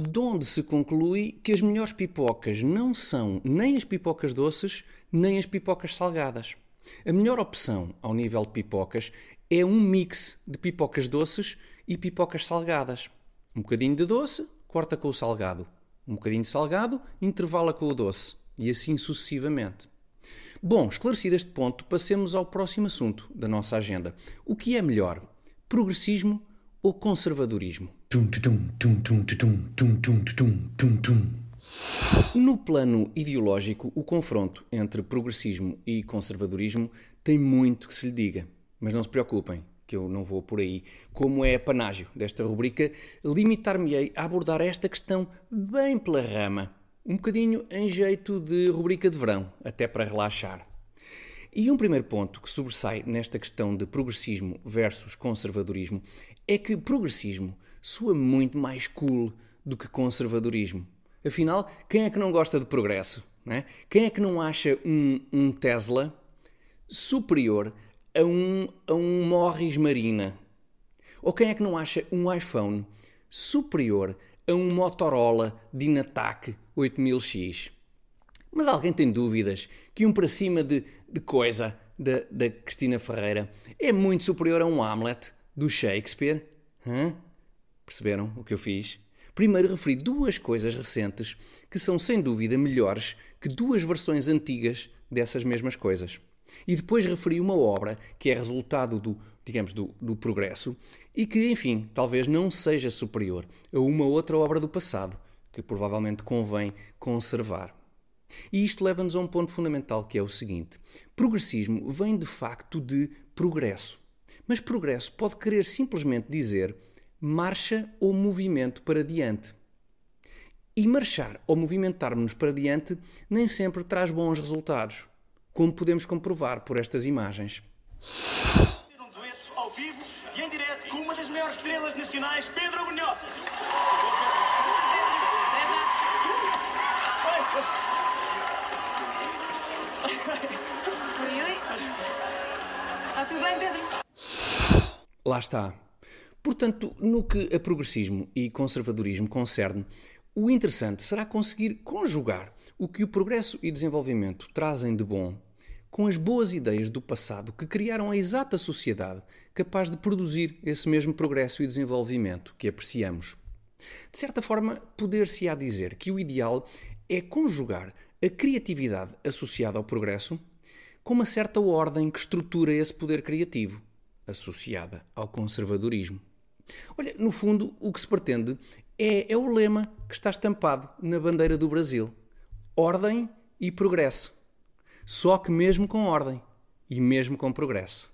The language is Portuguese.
de onde se conclui que as melhores pipocas não são nem as pipocas doces, nem as pipocas salgadas. A melhor opção ao nível de pipocas é um mix de pipocas doces e pipocas salgadas. Um bocadinho de doce, corta com o salgado. Um bocadinho de salgado, intervala com o doce. E assim sucessivamente. Bom, esclarecido este ponto, passemos ao próximo assunto da nossa agenda. O que é melhor? Progressismo ou conservadorismo? No plano ideológico, o confronto entre progressismo e conservadorismo tem muito que se lhe diga. Mas não se preocupem, que eu não vou por aí. Como é panágio desta rubrica, limitar-me-ei a abordar esta questão bem pela rama. Um bocadinho em jeito de rubrica de verão, até para relaxar. E um primeiro ponto que sobressai nesta questão de progressismo versus conservadorismo é que progressismo soa muito mais cool do que conservadorismo. Afinal, quem é que não gosta de progresso? Não é? Quem é que não acha um, um Tesla superior a um, a um Morris Marina? Ou quem é que não acha um iPhone superior a um Motorola Dynatac 8000X? Mas alguém tem dúvidas que um para cima de, de coisa da, da Cristina Ferreira é muito superior a um Hamlet do Shakespeare? Hã? Perceberam o que eu fiz? Primeiro referi duas coisas recentes que são sem dúvida melhores que duas versões antigas dessas mesmas coisas. E depois referi uma obra que é resultado do, digamos, do, do progresso e que, enfim, talvez não seja superior a uma outra obra do passado, que provavelmente convém conservar. E isto leva-nos a um ponto fundamental que é o seguinte: progressismo vem de facto de progresso. Mas progresso pode querer simplesmente dizer marcha ou movimento para diante. E marchar ou movimentar-nos para diante nem sempre traz bons resultados, como podemos comprovar por estas imagens. Um dueto ao vivo e em direto com uma das maiores estrelas nacionais, Pedro Munhoz. Tudo bem, Pedro? Lá está. Portanto, no que a progressismo e conservadorismo concerne, o interessante será conseguir conjugar o que o progresso e desenvolvimento trazem de bom com as boas ideias do passado que criaram a exata sociedade capaz de produzir esse mesmo progresso e desenvolvimento que apreciamos. De certa forma, poder-se-á dizer que o ideal é conjugar a criatividade associada ao progresso com uma certa ordem que estrutura esse poder criativo, associada ao conservadorismo. Olha, no fundo, o que se pretende é, é o lema que está estampado na bandeira do Brasil: ordem e progresso. Só que mesmo com ordem e mesmo com progresso.